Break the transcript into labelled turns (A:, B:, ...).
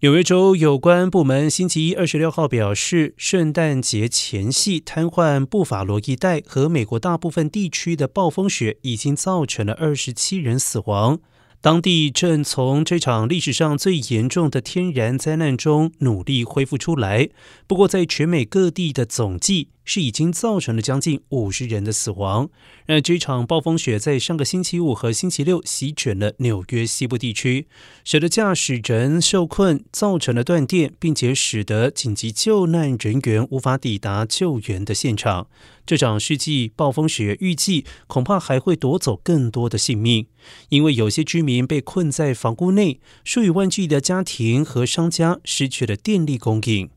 A: 纽约州有关部门星期一二十六号表示，圣诞节前夕瘫痪布法罗一带和美国大部分地区的暴风雪已经造成了二十七人死亡。当地正从这场历史上最严重的天然灾难中努力恢复出来。不过，在全美各地的总计是已经造成了将近五十人的死亡。那这场暴风雪在上个星期五和星期六席卷了纽约西部地区，使得驾驶人受困，造成了断电，并且使得紧急救难人员无法抵达救援的现场。这场世纪暴风雪预计恐怕还会夺走更多的性命，因为有些居民被困在房屋内，数以万计的家庭和商家失去了电力供应。